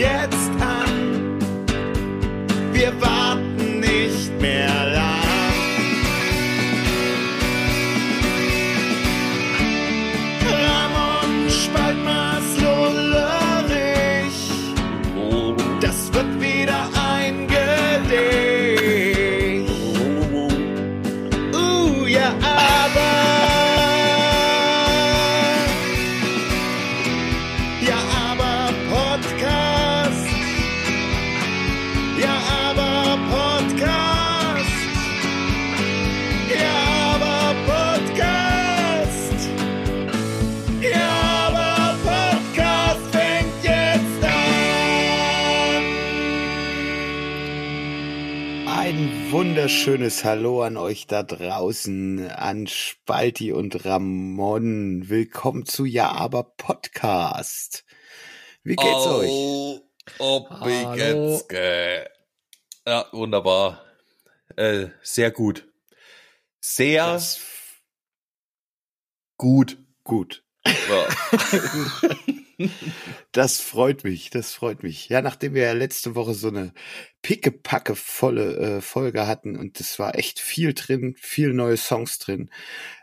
jetzt Wunderschönes Hallo an euch da draußen, an Spalti und Ramon. Willkommen zu Ja, aber Podcast. Wie geht's euch? oh, Oh, wie Hallo. geht's? Ge ja, wunderbar. Äh, sehr gut. Sehr Das, gut. gut. Ja. Das freut mich, das freut mich. Ja, nachdem wir ja letzte Woche so eine pickepacke volle äh, Folge hatten und es war echt viel drin, viel neue Songs drin.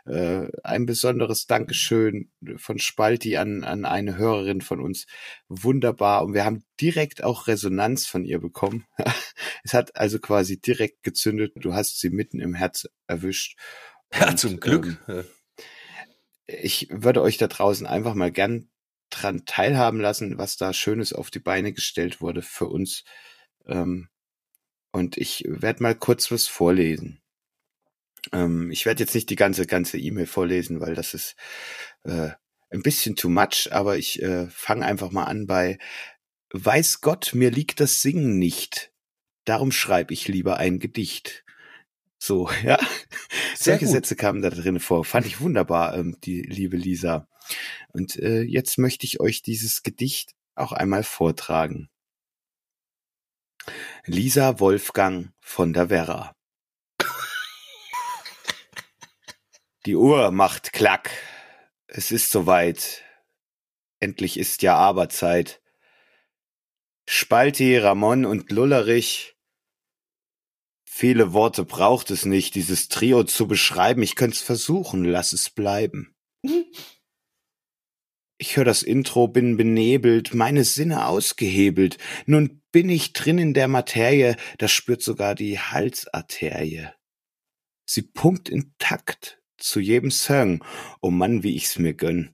Äh, ein besonderes Dankeschön von Spalti an, an eine Hörerin von uns. Wunderbar. Und wir haben direkt auch Resonanz von ihr bekommen. es hat also quasi direkt gezündet. Du hast sie mitten im Herz erwischt. ja, Und, zum Glück. ähm, ich würde euch da draußen einfach mal gern dran teilhaben lassen, was da Schönes auf die Beine gestellt wurde für uns. Ähm, und ich werde mal kurz was vorlesen. Ähm, ich werde jetzt nicht die ganze ganze E-Mail vorlesen, weil das ist äh, ein bisschen too much, aber ich äh, fange einfach mal an bei Weiß Gott, mir liegt das Singen nicht. Darum schreibe ich lieber ein Gedicht. So, ja. Sehr Solche gut. Sätze kamen da drin vor. Fand ich wunderbar, ähm, die liebe Lisa. Und äh, jetzt möchte ich euch dieses Gedicht auch einmal vortragen. Lisa Wolfgang von der Werra. Die Uhr macht Klack. Es ist soweit. Endlich ist ja Aberzeit. Spalti, Ramon und Lullerich. Viele Worte braucht es nicht, dieses Trio zu beschreiben. Ich könnte es versuchen, lass es bleiben. Ich höre das Intro, bin benebelt, meine Sinne ausgehebelt. Nun bin ich drin in der Materie, das spürt sogar die Halsarterie. Sie pumpt in Takt zu jedem Song. Oh Mann, wie ich's mir gönn.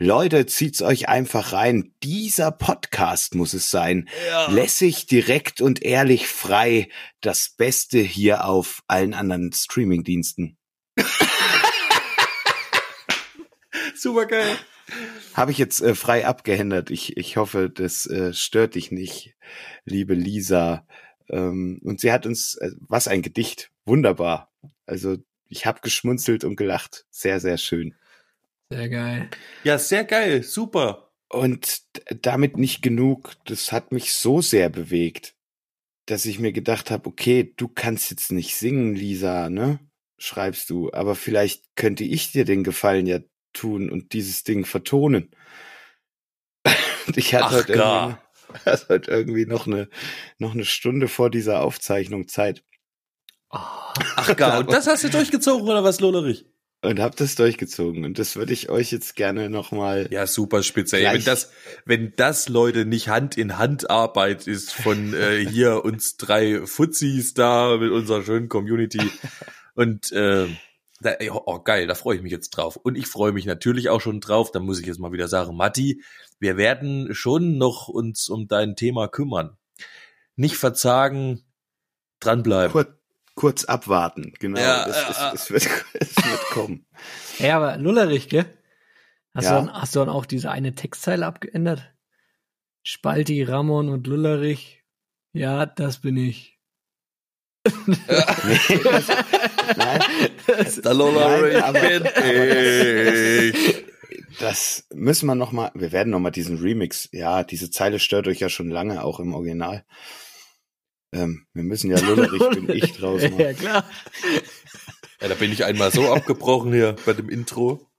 Leute, zieht's euch einfach rein. Dieser Podcast muss es sein. Ja. Lässig, direkt und ehrlich frei. Das Beste hier auf allen anderen Streamingdiensten. Super geil. Habe ich jetzt äh, frei abgeändert. Ich, ich hoffe, das äh, stört dich nicht, liebe Lisa. Ähm, und sie hat uns, äh, was ein Gedicht, wunderbar. Also ich habe geschmunzelt und gelacht. Sehr, sehr schön. Sehr geil. Ja, sehr geil. Super. Und damit nicht genug. Das hat mich so sehr bewegt, dass ich mir gedacht habe, okay, du kannst jetzt nicht singen, Lisa, ne? Schreibst du. Aber vielleicht könnte ich dir den Gefallen ja tun und dieses Ding vertonen. Und ich hatte Ach, heute, gar. irgendwie, hatte heute irgendwie noch eine, noch eine Stunde vor dieser Aufzeichnung Zeit Ach gar, und das hast du durchgezogen oder was, Lollerich? Und habe das durchgezogen. Und das würde ich euch jetzt gerne nochmal Ja, super spitze. Ey, wenn das, wenn das Leute nicht Hand in Hand Arbeit ist von äh, hier uns drei Fuzis da mit unserer schönen Community und äh, da, ey, oh geil, da freue ich mich jetzt drauf. Und ich freue mich natürlich auch schon drauf. Da muss ich jetzt mal wieder sagen, Matti, wir werden schon noch uns um dein Thema kümmern. Nicht verzagen, dranbleiben. kurz, kurz abwarten. Genau, Ja, es, ja, ja. es, es, wird, es wird kommen. Ja, aber Lullerich, gell? Hast, Ja. du dann, hast du dann auch diese eine Textzeile abgeändert? Spalti, Ramon und Lullerich. Ja, das bin ich. Nee, das, nein, Der Lollerich Nein, aber- bin ich. das müssen wir noch mal. Wir werden noch mal diesen Remix. Ja, diese Zeile stört euch ja schon lange, auch im Original. Ähm, wir müssen ja Lullerich bin ich draus Ja, machen. klar. Ja, da bin ich einmal so abgebrochen hier bei dem Intro.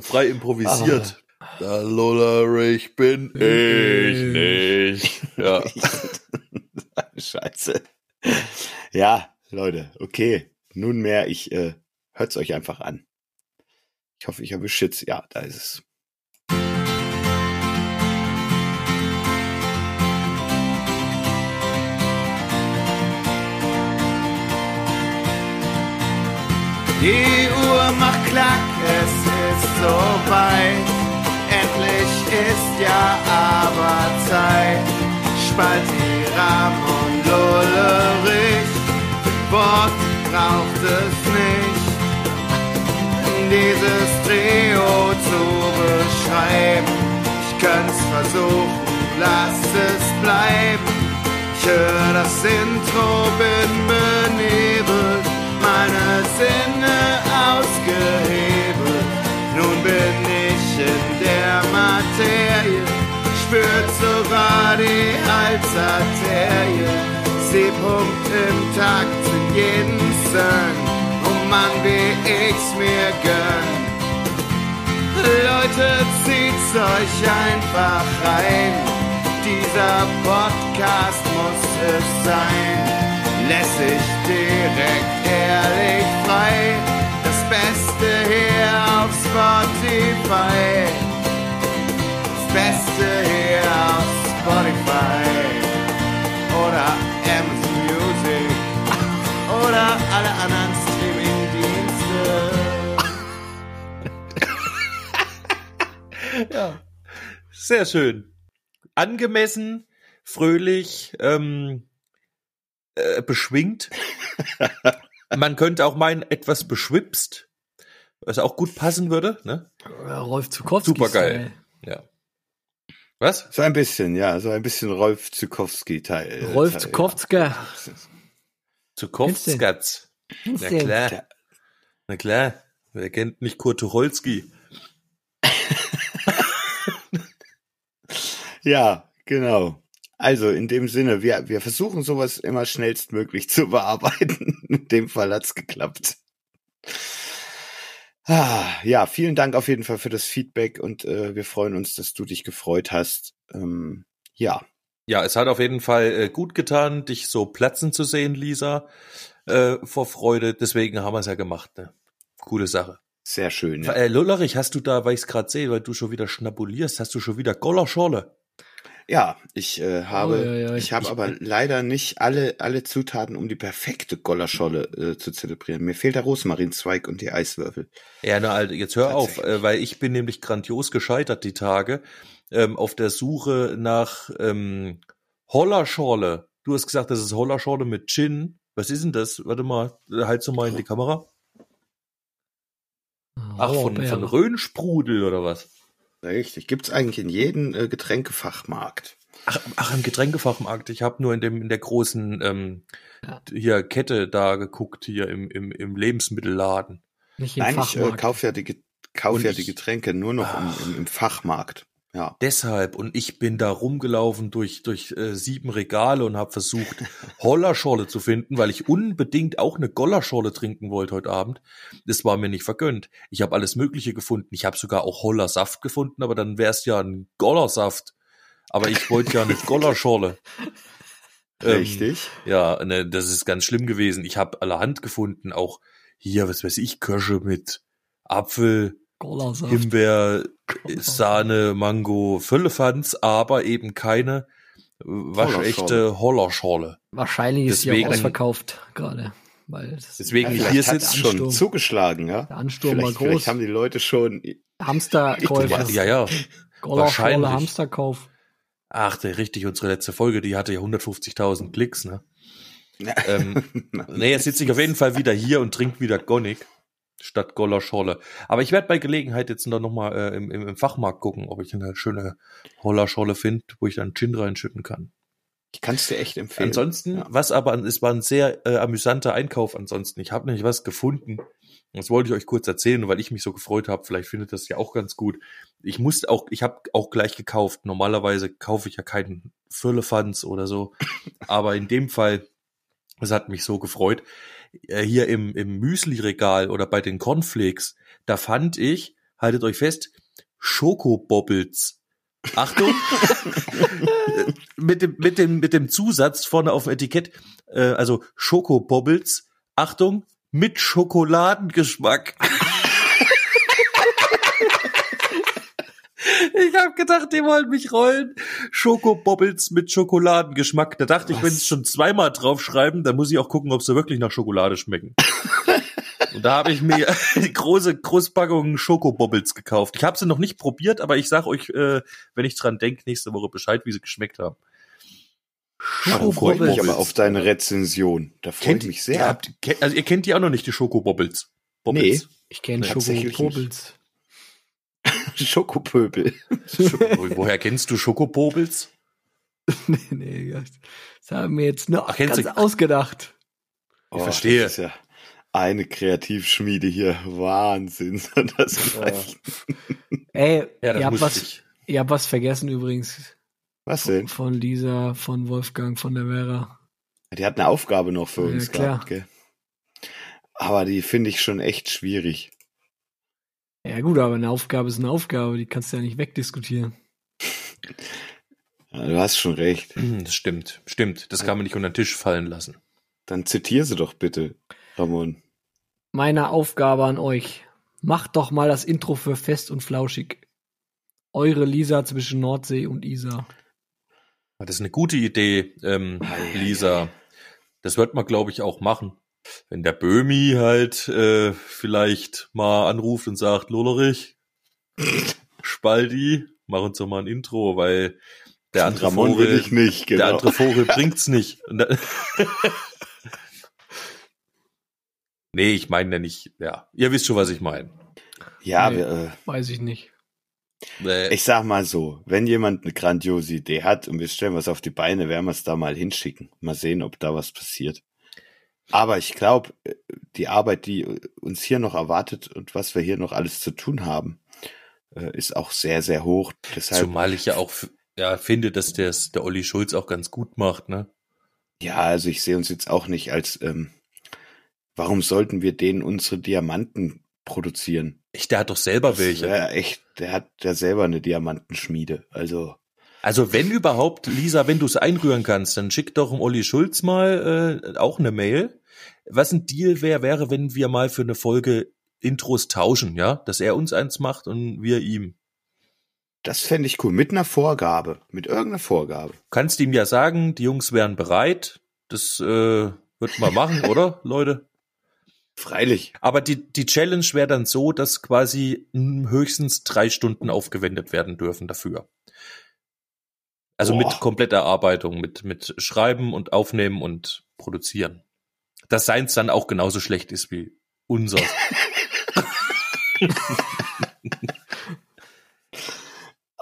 Frei improvisiert. Der Lullerich bin ich nicht. Ja. Scheiße. Ja, Leute, okay. Nunmehr, ich äh, hört's euch einfach an. Ich hoffe, ich erwische jetzt. Ja, da ist es. Die Uhr macht Klack, es ist soweit. Endlich ist ja aber Zeit. Spalti, Ramon, Lullerich, Wort braucht es nicht. Dieses Trio zu beschreiben. Ich könnte versuchen, lass es bleiben. Ich höre das Intro, bin meine Sinne ausgehebelt. Nun bin ich in der Materie, spürt sogar die Halsarterie. C-Punkt im Takt in jeden Song, oh Mann, wie ich's mir gönn. Leute, zieht's euch einfach rein. Dieser Podcast muss es sein. Lässig, direkt, ehrlich, frei. Das Beste hier auf Spotify. Das Beste hier auf Spotify. Oder Amazon Music. Oder alle anderen Streaming-Dienste. ja. Sehr schön. Angemessen, fröhlich, ähm, äh, beschwingt. Man könnte auch meinen, etwas beschwipst, was auch gut passen würde. Ne? Ja, Rolf Zukowski. Supergeil. Ja. Was? So ein bisschen, ja, so ein bisschen Rolf Zukowski-Teil. Rolf Teil, Zukowska. Zukowskatz. Na klar. Na klar. Wer kennt nicht Kurt Tucholsky? Ja, genau. Also in dem Sinne, wir, wir versuchen sowas immer schnellstmöglich zu bearbeiten. In dem Fall hat's geklappt. Ah, ja, vielen Dank auf jeden Fall für das Feedback und äh, wir freuen uns, dass du dich gefreut hast. Ähm, ja, Ja, es hat auf jeden Fall äh, gut getan, dich so platzen zu sehen, Lisa, äh, vor Freude. Deswegen haben wir es ja gemacht. Ne? Coole Sache. sehr schön. Ja. Äh, Lullerich, hast du da, weil ich es gerade sehe, weil du schon wieder schnabulierst, hast du schon wieder Gollerschorle? Ja, ich äh, habe, Oh, ja, ja, ich ich- habe ich- aber leider nicht alle alle Zutaten, um die perfekte Gollerscholle äh, zu zelebrieren. Mir fehlt der Rosmarinzweig und die Eiswürfel. Ja, na, Alter, jetzt hör auf, äh, weil ich bin nämlich grandios gescheitert die Tage ähm, auf der Suche nach ähm, Hollerschorle. Du hast gesagt, das ist Hollerschorle mit Gin. Was ist denn das? Warte mal, halt so mal in die Kamera. Ach, von, Blaubeere. von Röhnsprudel oder was? Richtig, gibt's eigentlich in jedem äh, Getränkefachmarkt. Ach, ach im Getränkefachmarkt. Ich habe nur in dem in der großen ähm, Ja. hier Kette da geguckt hier im im, im Lebensmittelladen. Nicht im Nein, ich äh, Fachmarkt. kaufe ja die kauf ja die Getränke nur noch im, Ach. im, im Fachmarkt. Ja. Deshalb und ich bin da rumgelaufen durch durch äh, sieben Regale und habe versucht Hollerschorle zu finden, weil ich unbedingt auch eine Gollerschorle trinken wollte heute Abend. Das war mir nicht vergönnt. Ich habe alles Mögliche gefunden. Ich habe sogar auch Hollersaft gefunden, aber dann wär's ja ein Gollersaft. Aber ich wollte ja eine Gollerschorle. Ähm, Richtig. Ja, ne, das ist ganz schlimm gewesen. Ich habe allerhand gefunden, auch hier, was weiß ich, Kirsche mit Apfel, Cola-Saft. Himbeer, Sahne, Mango, Füllefanz, aber eben keine waschechte Hollerschorle. Wahrscheinlich ist sie Deswegen- auch ausverkauft gerade. Weil Deswegen Ja, hier vielleicht sitzt schon- zugeschlagen, ja. der Ansturm war Vielleicht, vielleicht groß. haben die Leute schon. Hamsterkäufer. Ja, ja. Wahrscheinlich. Hamsterkauf. Ach, der, richtig, unsere letzte Folge, die hatte ja 150.000 Klicks, ne? Ähm, nee, jetzt sitze ich auf jeden Fall wieder hier und trinke wieder Gonic statt Gollerschorle. Aber ich werde bei Gelegenheit jetzt noch mal äh, im, im, im Fachmarkt gucken, ob ich eine schöne Hollerschorle finde, wo ich dann Gin reinschütten kann. Ich kann es dir echt empfehlen. Ansonsten, Ja. was aber, es war ein sehr äh, amüsanter Einkauf ansonsten. Ich habe nämlich was gefunden. Das wollte ich euch kurz erzählen, weil ich mich so gefreut habe. Vielleicht findet das ja auch ganz gut. Ich musste auch, ich habe auch gleich gekauft. Normalerweise kaufe ich ja keinen Füllefanz oder so. Aber in dem Fall, es hat mich so gefreut. Äh, Hier im, im Müsli-Regal oder bei den Cornflakes, da fand ich, haltet euch fest, Schokobobbles. Achtung, mit dem, mit dem, mit dem Zusatz vorne auf dem Etikett, äh, also Schokobobbles, Achtung, mit Schokoladengeschmack. Ich habe gedacht, die wollen mich rollen. Schokobobbles mit Schokoladengeschmack. Da dachte ich, wenn sie schon zweimal draufschreiben, dann muss ich auch gucken, ob sie wirklich nach Schokolade schmecken. Und da habe ich mir die große Großpackung Schokobobbles gekauft. Ich habe sie noch nicht probiert, aber ich sag euch, äh, wenn ich dran denke, nächste Woche Bescheid, wie sie geschmeckt haben. Freue ich mich Schokobobbles. aber auf deine Rezension. Da freue ich mich sehr. Ihr habt, kennt- also ihr kennt die auch noch nicht, die Schokobobbles. Bobbles. Ich kenne Tatsächlich Schokopobels. Schokopöbel. Wo- Woher kennst du Schokobobbles? nee, nee, das haben wir jetzt nur Ach, ganz du- ausgedacht. Ich verstehe. Oh, Das ist ja eine Kreativschmiede hier. Wahnsinn. Das echt- Ey, Ja, das ihr, habt muss was, ich. ihr habt was vergessen übrigens. Was denn? Von Lisa, von Wolfgang, von der Vera. Die hat eine Aufgabe noch für Ja, uns klar. gehabt, gell? Aber die finde ich schon echt schwierig. Ja gut, aber eine Aufgabe ist eine Aufgabe, die kannst du ja nicht wegdiskutieren. Ja, du hast schon recht. Hm, Das stimmt, stimmt. Das kann man nicht unter den Tisch fallen lassen. Dann zitier sie doch bitte, Ramon. Meine Aufgabe an euch. Macht doch mal das Intro für Fest und Flauschig. Eure Lisa zwischen Nordsee und Isar. Das ist eine gute Idee, ähm, Lisa. Das wird man, glaube ich, auch machen. Wenn der Böhmi halt äh, vielleicht mal anruft und sagt, Lollerich, Spaldi, mach uns doch mal ein Intro, weil der andere Ramon will Vogel, ich nicht, der genau. andere Vogel bringt's nicht. Nee, ich meine ja nicht, ja. Ihr wisst schon, was ich meine. ja, Nee. wir, äh, Weiß ich nicht. Ich sag mal so, wenn jemand eine grandiose Idee hat und wir stellen was auf die Beine, werden wir es da mal hinschicken. Mal sehen, ob da was passiert. Aber ich glaube, die Arbeit, die uns hier noch erwartet und was wir hier noch alles zu tun haben, äh, ist auch sehr, sehr hoch. Deshalb, Zumal ich ja auch ja, finde, dass der's, der Olli Schulz auch ganz gut macht, ne? ja, also ich sehe uns jetzt auch nicht als, ähm, warum sollten wir denen unsere Diamanten produzieren? Ich, der hat doch selber welche. Ja, echt, der hat ja selber eine Diamantenschmiede. Also, Also wenn überhaupt, Lisa, wenn du es einrühren kannst, dann schick doch dem Olli Schulz mal äh, auch eine Mail. Was ein Deal wäre, wäre, wenn wir mal für eine Folge Intros tauschen, ja? Dass er uns eins macht und wir ihm. das fände ich cool. Mit einer Vorgabe. Mit irgendeiner Vorgabe. Kannst ihm ja sagen, die Jungs wären bereit. Das äh, wird man machen, oder, Leute? Freilich. Aber die, die Challenge wäre dann so, dass quasi hm, höchstens drei Stunden aufgewendet werden dürfen dafür. Also Boah. mit kompletter Erarbeitung, mit, mit Schreiben und Aufnehmen und Produzieren. Dass seins dann auch genauso schlecht ist wie unser.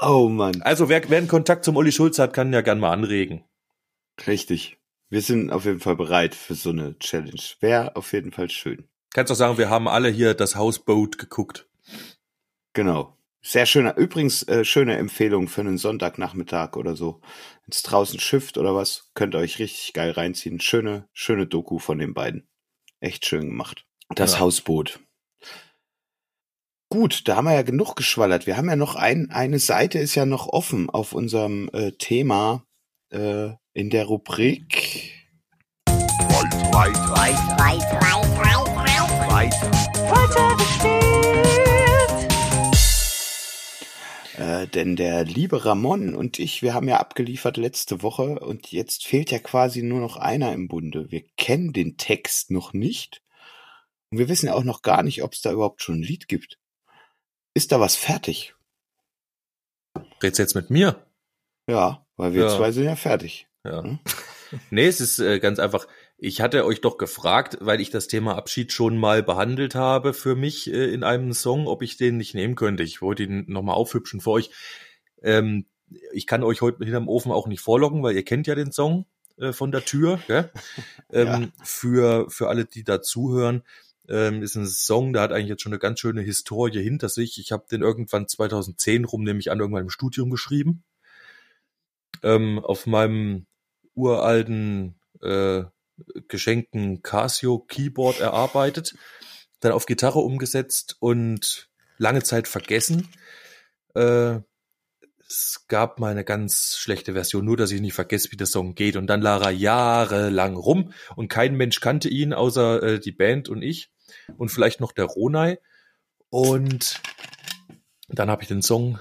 Oh Mann. Also wer, wer einen Kontakt zum Olli Schulz hat, kann ja gern mal anregen. Richtig. Wir sind auf jeden Fall bereit für so eine Challenge. Wäre auf jeden Fall schön. Kannst doch sagen, wir haben alle hier das Houseboat geguckt. Genau. Sehr schöner, übrigens äh, schöne Empfehlung für einen Sonntagnachmittag oder so. Wenn es draußen schifft oder was, könnt ihr euch richtig geil reinziehen. Schöne, schöne Doku von den beiden. Echt schön gemacht. Das Ja. Hausboot. Gut, da haben wir ja genug geschwallert. Wir haben ja noch ein, eine Seite ist ja noch offen auf unserem äh, Thema äh, in der Rubrik. Äh, denn der liebe Ramon und ich, wir haben ja abgeliefert letzte Woche und jetzt fehlt ja quasi nur noch einer im Bunde. Wir kennen den Text noch nicht und wir wissen ja auch noch gar nicht, ob es da überhaupt schon ein Lied gibt. Ist da was fertig? Redst du jetzt mit mir? Ja, weil wir Ja. zwei sind ja fertig. Ja. Hm? Nee, es ist äh, ganz einfach. Ich hatte euch doch gefragt, weil ich das Thema Abschied schon mal behandelt habe für mich äh, in einem Song, ob ich den nicht nehmen könnte. Ich wollte ihn nochmal aufhübschen für euch. Ähm, ich kann euch heute hinterm Ofen auch nicht vorloggen, weil ihr kennt ja den Song äh, von der Tür. Gell? Ähm, für, für alle, die da zuhören, ähm, ist ein Song, der hat eigentlich jetzt schon eine ganz schöne Historie hinter sich. Ich habe den irgendwann 2010 rum, nämlich an irgendwann im Studium geschrieben. Ähm, auf meinem uralten äh, geschenkten Casio Keyboard erarbeitet, dann auf Gitarre umgesetzt und lange Zeit vergessen. äh, es gab mal eine ganz schlechte Version, nur dass ich nicht vergesse, wie der Song geht. Und dann lag er jahrelang rum und kein Mensch kannte ihn, außer äh, die Band und ich und vielleicht noch der Ronai. Und dann habe ich den Song,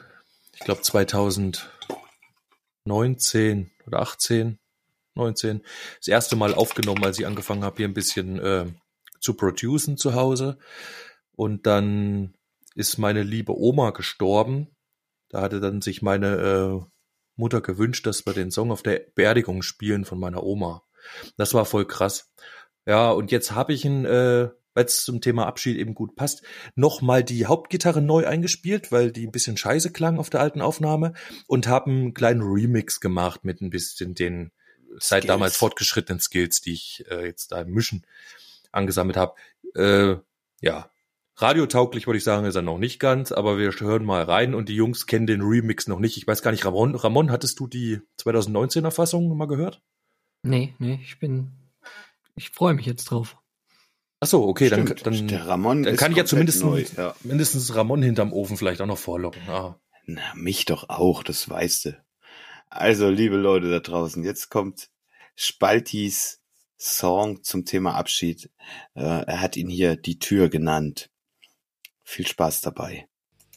ich glaube 2019 oder 18, 19, das erste Mal aufgenommen, als ich angefangen habe, hier ein bisschen äh, zu producen zu Hause. Und dann ist meine liebe Oma gestorben. Da hatte dann sich meine äh, Mutter gewünscht, dass wir den Song auf der Beerdigung spielen von meiner Oma. Das war voll krass. Ja, und jetzt habe ich ihn, äh, weil es zum Thema Abschied eben gut passt, nochmal die Hauptgitarre neu eingespielt, weil die ein bisschen scheiße klang auf der alten Aufnahme und habe einen kleinen Remix gemacht mit ein bisschen den seit Skills. damals fortgeschrittenen Skills, die ich äh, jetzt da im Mischen angesammelt habe. Äh, ja, radiotauglich würde ich sagen, ist er noch nicht ganz, aber wir hören mal rein und die Jungs kennen den Remix noch nicht. Ich weiß gar nicht, Ramon, Ramon, hattest du die 2019er Fassung mal gehört? Nee, nee, ich bin. Ich freue mich jetzt drauf. Ach so, okay, dann, Stimmt, dann, der Ramon dann ist kann ich ja zumindest neu, ja. mindestens Ramon hinterm Ofen vielleicht auch noch vorlocken. Ah. Na, mich doch auch, das weißt du. Also, liebe Leute da draußen, jetzt kommt Spaltis Song zum Thema Abschied. Äh, er hat ihn hier die Tür genannt. Viel Spaß dabei.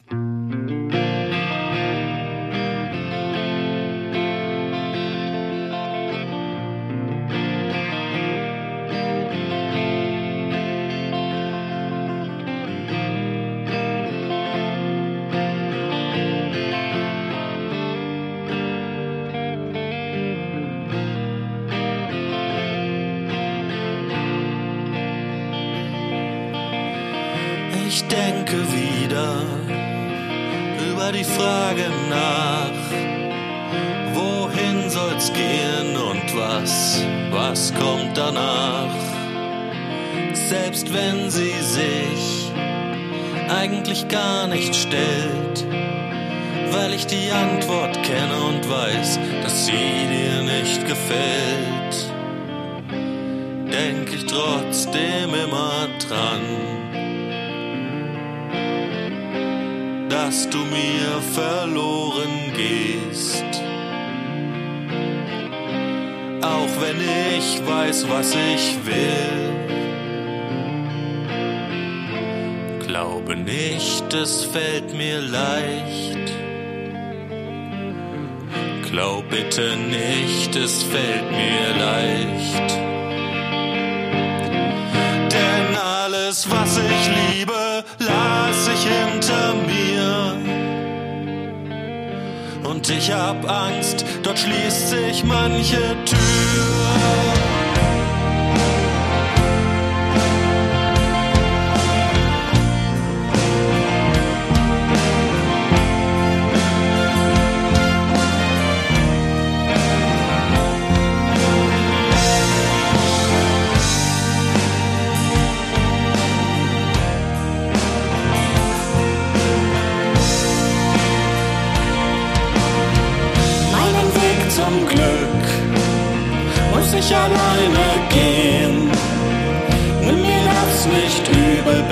Ich gar nicht stellt, weil ich die Antwort kenne und weiß, dass sie dir nicht gefällt, denk ich trotzdem immer dran. dass du mir verloren gehst. Auch wenn ich weiß, was ich will. Nicht, es fällt mir leicht. Glaub bitte nicht, es fällt mir leicht. Denn alles, was ich liebe, lass ich hinter mir. Und ich hab Angst, dort schließt sich manche Tür.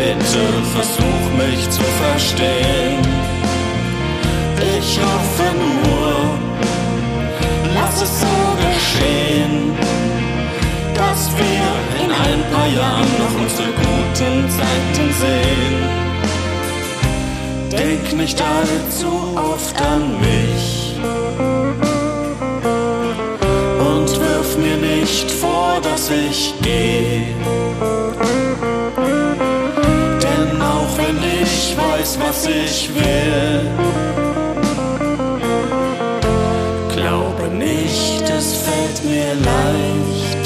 Bitte versuch mich zu verstehen. Ich hoffe nur, lass es so geschehen, dass wir in ein paar Jahren noch unsere guten Zeiten sehen. Denk nicht allzu oft an mich und wirf mir nicht vor, dass ich gehe. Was ich will, glaube nicht, es fällt mir leicht.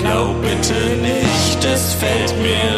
Glaub bitte nicht, es fällt mir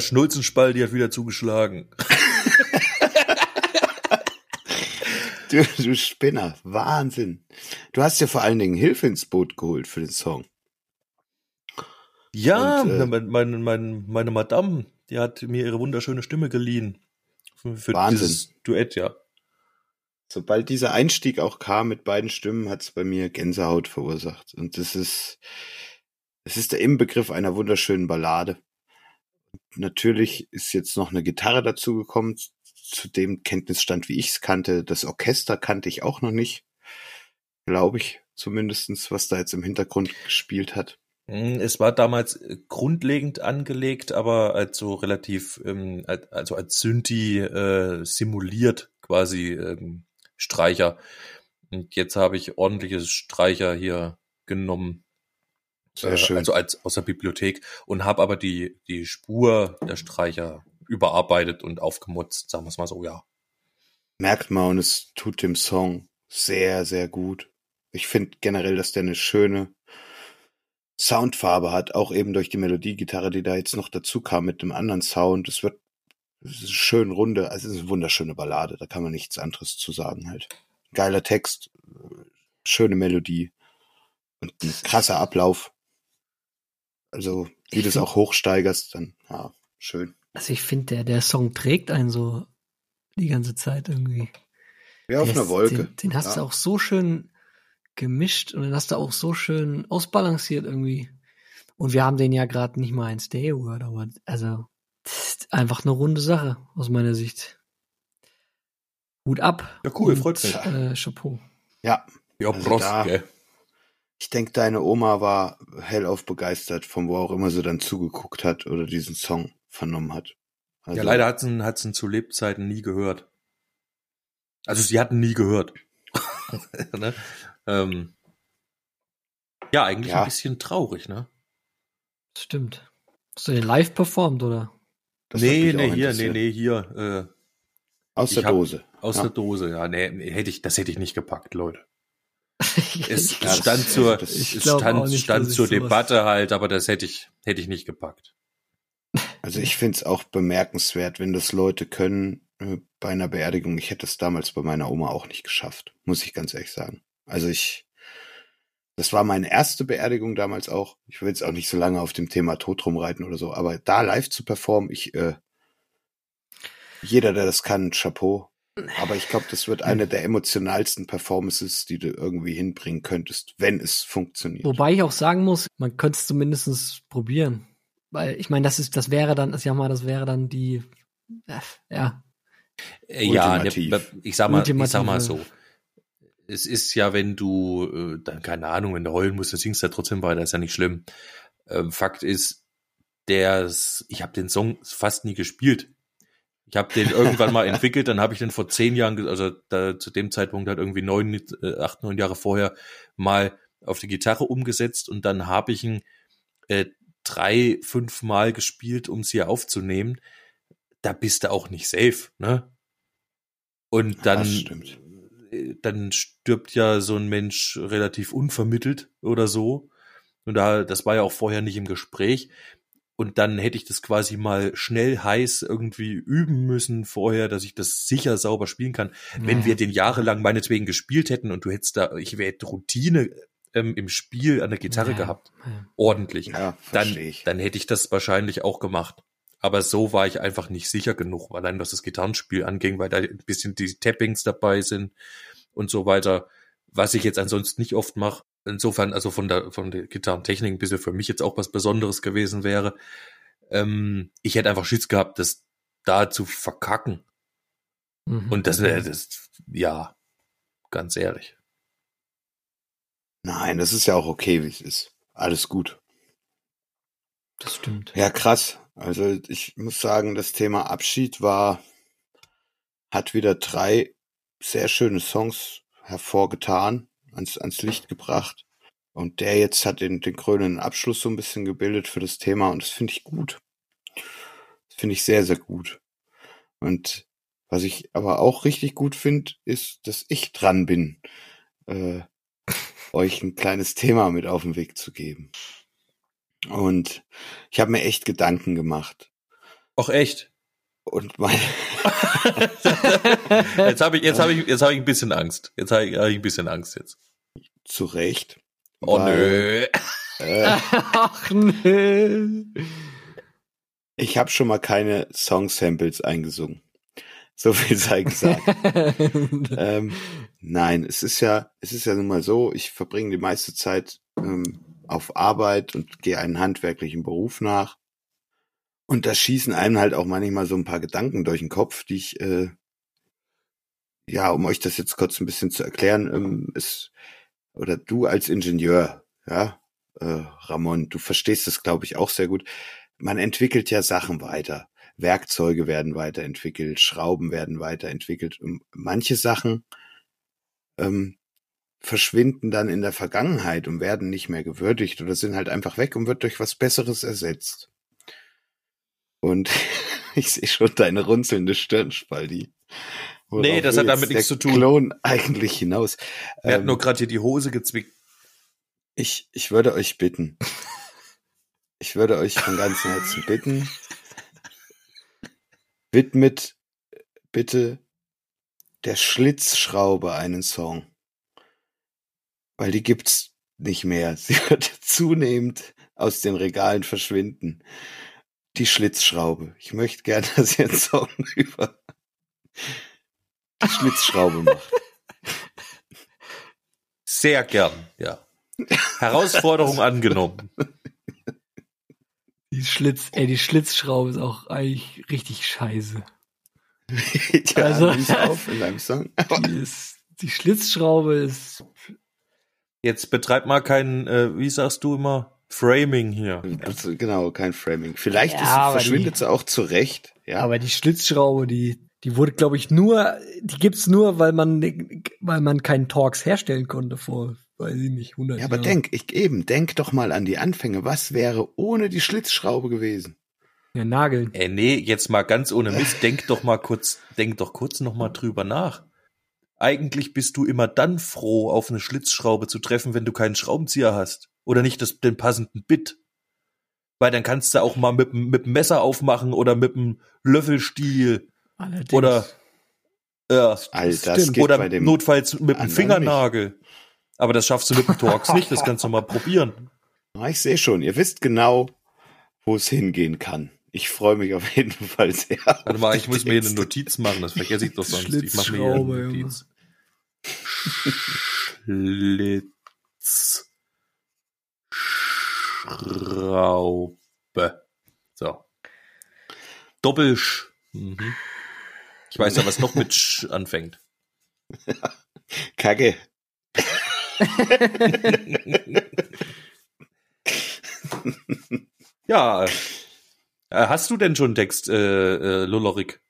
Der Schnulzenspalt, die hat wieder zugeschlagen. Du, du Spinner, Wahnsinn. Du hast ja vor allen Dingen Hilfe ins Boot geholt für den Song. Ja, Und, äh, meine, meine, meine, meine Madame, die hat mir ihre wunderschöne Stimme geliehen. Für, für Wahnsinn. dieses Duett, ja. Sobald dieser Einstieg auch kam mit beiden Stimmen, hat es bei mir Gänsehaut verursacht. Und das ist, es ist der Inbegriff einer wunderschönen Ballade. Natürlich ist jetzt noch eine Gitarre dazugekommen, zu dem Kenntnisstand, wie ich es kannte. Das Orchester kannte ich auch noch nicht, glaube ich zumindestens, was da jetzt im Hintergrund gespielt hat. Mm, Es war damals äh, grundlegend angelegt, aber als so relativ, ähm, als- also als Synthi äh, simuliert quasi ähm, Streicher. Und jetzt habe ich ordentliches Streicher hier genommen. Sehr äh, schön. Also als aus der Bibliothek und habe aber die, die Spur der Streicher überarbeitet und aufgemutzt, sagen wir es mal so, ja. merkt man und es tut dem Song sehr, sehr gut. Ich finde generell, dass der eine schöne Soundfarbe hat, auch eben durch die Melodiegitarre, die da jetzt noch dazu kam mit dem anderen Sound. Es wird es ist schön runde, also es ist eine wunderschöne Ballade, da kann man nichts anderes zu sagen halt. Geiler Text, schöne Melodie und ein krasser Ablauf. Also, wie du es auch hochsteigerst, dann, ja, schön. Also ich finde, der, der Song trägt einen so die ganze Zeit irgendwie. Wie auf Der einer ist- Wolke. Den, den hast du Ja. auch so schön gemischt und den hast du auch so schön ausbalanciert irgendwie. Und wir haben den ja gerade nicht mal in Stereo gehört, aber also einfach eine runde Sache aus meiner Sicht. Hut ab. Ja, cool, und, freut mich. Äh, Chapeau. Ja, Ja, Also Prost, da- gell? Ich denke, deine Oma war hellauf begeistert, von wo auch immer sie dann zugeguckt hat oder diesen Song vernommen hat. Also, Ja, leider hat sie hat's ihn zu Lebzeiten nie gehört. Also sie hatten nie gehört. ne? ähm, ja, eigentlich Ja. ein bisschen traurig, ne? Stimmt. Hast du den live performt, oder? das hat nee, nee, hier, nee, nee, hier, äh, Aus der hab- Dose. aus Ja. der Dose, ja, nee, hätte ich, das hätte ich nicht gepackt, Leute. Es, es stand zur, es Ich auch stand, nicht, stand zur Debatte halt, aber das hätte ich, hätte ich nicht gepackt. Also ich finde es auch bemerkenswert, wenn das Leute können äh, bei einer Beerdigung. Ich hätte es damals bei meiner Oma auch nicht geschafft, muss ich ganz ehrlich sagen. Also ich, das war meine erste Beerdigung damals auch. Ich will jetzt auch nicht so lange auf dem Thema Tod rumreiten oder so, aber da live zu performen, ich, äh, jeder, der das kann, Chapeau. Aber ich glaube, das wird eine der emotionalsten Performances, die du irgendwie hinbringen könntest, wenn es funktioniert. Wobei ich auch sagen muss, man könnte es zumindest probieren. Weil ich meine, das ist, das wäre dann, ich sag mal, das wäre dann die, äh, ja, Äh, Ja, ne, ich sag mal, ich sag mal so. Es ist ja, wenn du, äh, dann keine Ahnung, wenn du heulen musst, dann singst du ja trotzdem weiter, ist ja nicht schlimm. Ähm, Fakt ist, der, ich habe den Song fast nie gespielt. Ich habe den irgendwann mal entwickelt, dann habe ich den vor zehn Jahren, also da, zu dem Zeitpunkt halt irgendwie neun, äh, acht, neun Jahre vorher mal auf die Gitarre umgesetzt und dann habe ich ihn äh, drei, fünf Mal gespielt, um sie aufzunehmen. Da bist du auch nicht safe, ne? Und dann, stimmt. äh, dann stirbt ja so ein Mensch relativ unvermittelt oder so. Und da, das war ja auch vorher nicht im Gespräch. Und dann hätte ich das quasi mal schnell heiß irgendwie üben müssen vorher, dass ich das sicher sauber spielen kann. Wenn Ja. wir den jahrelang meinetwegen gespielt hätten und du hättest da, ich hätte Routine ähm, im Spiel an der Gitarre Ja. gehabt, ordentlich, Ja, dann, dann hätte ich das wahrscheinlich auch gemacht. Aber so war ich einfach nicht sicher genug, allein was das Gitarrenspiel anging, weil da ein bisschen die Tappings dabei sind und so weiter, was ich jetzt ansonsten nicht oft mache. Insofern, also von der, von der Gitarrentechnik ein bisschen für mich jetzt auch was Besonderes gewesen wäre. Ähm, ich hätte einfach Schiss gehabt, das da zu verkacken. Mhm. Und das wäre, das, ja, ganz ehrlich. Nein, das ist ja auch okay, wie es ist. Alles gut. Das stimmt. Ja, krass. Also ich muss sagen, das Thema Abschied war, hat wieder drei sehr schöne Songs hervorgetan, ans, ans Licht gebracht. Und der jetzt hat den, den krönenden Abschluss so ein bisschen gebildet für das Thema und das finde ich gut. Das finde ich sehr, sehr gut. Und was ich aber auch richtig gut finde, ist, dass ich dran bin, äh, euch ein kleines Thema mit auf den Weg zu geben. Und ich habe mir echt Gedanken gemacht. Ach echt? Und mein, Jetzt habe ich, jetzt habe ich, jetzt habe ich ein bisschen Angst. Jetzt habe ich, hab ich ein bisschen Angst jetzt. zu Recht. Oh nö. Äh, Ach nö. ich habe schon mal keine Song-Samples eingesungen. So viel sei gesagt. ähm, nein, es ist ja, es ist ja nun mal so, ich verbringe die meiste Zeit ähm, auf Arbeit und gehe einen handwerklichen Beruf nach. Und da schießen einem halt auch manchmal so ein paar Gedanken durch den Kopf, die ich, äh, ja, um euch das jetzt kurz ein bisschen zu erklären, ähm, ist, oder du als Ingenieur, ja, äh, Ramon, du verstehst das, glaube ich, auch sehr gut. Man entwickelt ja Sachen weiter. Werkzeuge werden weiterentwickelt, Schrauben werden weiterentwickelt. Und manche Sachen ähm, verschwinden dann in der Vergangenheit und werden nicht mehr gewürdigt oder sind halt einfach weg und wird durch was Besseres ersetzt. Und ich sehe schon deine runzelnde Stirn, Spaldi. Worauf Nee, das hat damit nichts zu tun. Klon eigentlich hinaus. Er hat Ähm, nur gerade hier die Hose gezwickt. ich, ich würde euch bitten, ich würde euch von ganzem Herzen bitten, widmet bitte der Schlitzschraube einen Song. Weil die gibt's nicht mehr. Sie wird zunehmend aus den Regalen verschwinden. Die Schlitzschraube. Ich möchte gerne, dass ihr einen Song über die Schlitzschraube macht. Sehr gern, ja. Herausforderung angenommen. Die Schlitz, ey, die Schlitzschraube ist auch eigentlich richtig scheiße. ja, Also- auf in deinem Song. Die, ist, die Schlitzschraube ist, Jetzt betreib mal kein, äh, wie sagst du immer, Framing hier. Genau, kein Framing. Vielleicht Ja, ist, verschwindet die- sie auch zurecht. Ja, aber die Schlitzschraube, die, die wurde, glaube ich, nur, die gibt's nur, weil man, weil man keinen Torx herstellen konnte vor, weiß ich nicht, 100 ja aber Jahren. denk, ich eben, denk doch mal an die Anfänge. Was wäre ohne die Schlitzschraube gewesen? Ja, Nageln. Ey, nee, jetzt mal ganz ohne Mist, denk doch mal kurz, denk doch kurz noch mal drüber nach. Eigentlich bist du immer dann froh, auf eine Schlitzschraube zu treffen, wenn du keinen Schraubenzieher hast. Oder nicht das, den passenden Bit. Weil dann kannst du auch mal mit, dem- mit dem Messer aufmachen oder mit dem Löffelstiel Allerdings. oder, ja, Alter, das geht oder bei dem. notfalls mit dem Fingernagel. Aber das schaffst du mit dem Torx nicht, das kannst du mal probieren. Ah, ich sehe schon, ihr wisst genau, wo es hingehen kann. Ich freue mich auf jeden Fall sehr. Warte mal, ich muss mir hier eine Notiz machen, das vergesse ich doch sonst. Ich mache mir hier eine Junge. Notiz. Schlitz. Schraube. So. Doppelsch. Mhm. Ich weiß ja, was noch mit Sch anfängt. Kacke. Ja. Äh, hast du denn schon Text, äh, äh, Lullerik?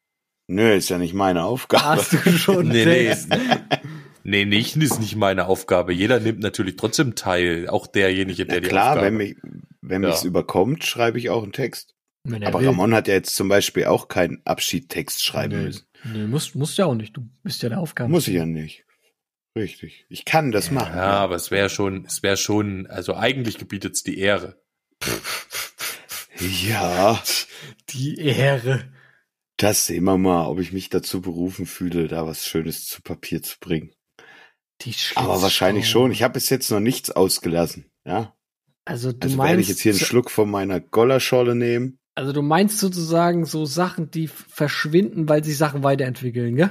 Nö, ist ja nicht meine Aufgabe. Hast du schon Nee, nee. Text? Nee, nicht, ist nicht meine Aufgabe. Jeder nimmt natürlich trotzdem teil. Auch derjenige, der Ja, die klar, Aufgabe wenn mich, wenn Ja. mich's überkommt, schreibe ich auch einen Text. Wenn er Aber will. Ramon hat ja jetzt zum Beispiel auch keinen Abschiedtext schreiben Nee, müssen. nee, musst, musst ja auch nicht. Du bist ja der Aufgabe. Muss ich ja nicht. Richtig. Ich kann das machen. Ja, aber es wäre schon, es wäre schon, also eigentlich gebietet's die Ehre. Ja, Die Ehre. das sehen wir mal, ob ich mich dazu berufen fühle, da was Schönes zu Papier zu bringen. Die Aber wahrscheinlich schon. Ich habe bis jetzt noch nichts ausgelassen. Ja, Also du also meinst, werde ich jetzt hier einen Schluck von meiner Gollerschorle nehmen. also du meinst sozusagen so Sachen, die verschwinden, weil sich Sachen weiterentwickeln, gell?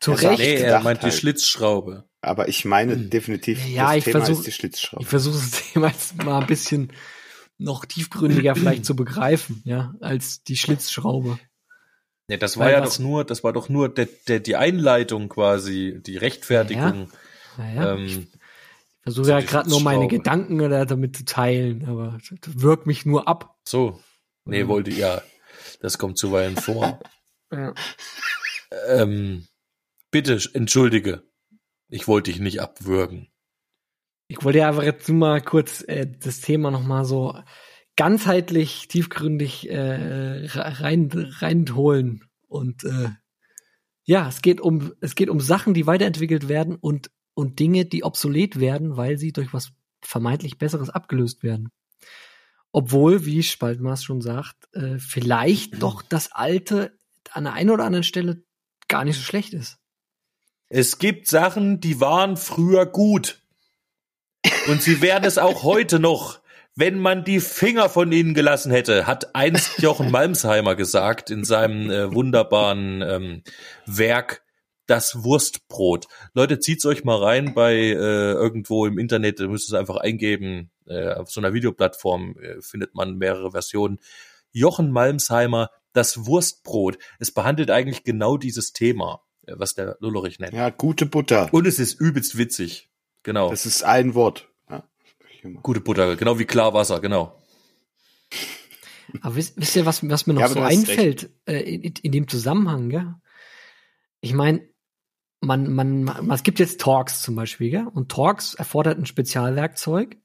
Zu Ja, Recht. Nee, er meint die halt. Schlitzschraube. Aber ich meine Hm. definitiv, Ja, das ich Thema versuch- ist die Schlitzschraube. Ich versuche das Thema jetzt mal ein bisschen noch tiefgründiger vielleicht zu begreifen, ja, als die Schlitzschraube. Nee, das war Weil ja was- doch nur, das war doch nur der, der, die Einleitung quasi, die Rechtfertigung. Naja, ich ähm, versuche so ja gerade nur meine. Gedanken oder damit zu teilen, aber das wirkt mich nur ab. so. Nee, Mhm. wollte ja. Das kommt zuweilen vor. Ja. ähm, bitte, entschuldige. Ich wollte dich nicht abwürgen. Ich wollte ja einfach jetzt nur mal kurz äh, das Thema noch mal so ganzheitlich, tiefgründig äh, rein reinholen und äh, ja, es geht um es geht um Sachen, die weiterentwickelt werden und und Dinge, die obsolet werden, weil sie durch was vermeintlich Besseres abgelöst werden. Obwohl, wie Spaltmaß schon sagt, äh, vielleicht doch das Alte an der einen oder anderen Stelle gar nicht so schlecht ist. Es gibt Sachen, die waren früher gut. Und sie wären es auch heute noch, wenn man die Finger von ihnen gelassen hätte, hat einst Jochen Malmsheimer gesagt in seinem äh, wunderbaren ähm, Werk Das Wurstbrot. Leute, zieht's euch mal rein bei äh, irgendwo im Internet, ihr müsst es einfach eingeben, äh, auf so einer Videoplattform äh, findet man mehrere Versionen. Jochen Malmsheimer, Das Wurstbrot. Es behandelt eigentlich genau dieses Thema, äh, was der Lullerich nennt. Ja, gute Butter. Und es ist übelst witzig. Genau. Das ist ein Wort. Ja. Gute Butter, genau wie Klarwasser, genau. Aber wisst, wisst ihr, was, was mir noch Ja, so einfällt äh, in, in dem Zusammenhang, ja? Ich meine, man, man, man, es gibt jetzt Talks zum Beispiel, ja? Und Talks erfordert ein Spezialwerkzeug.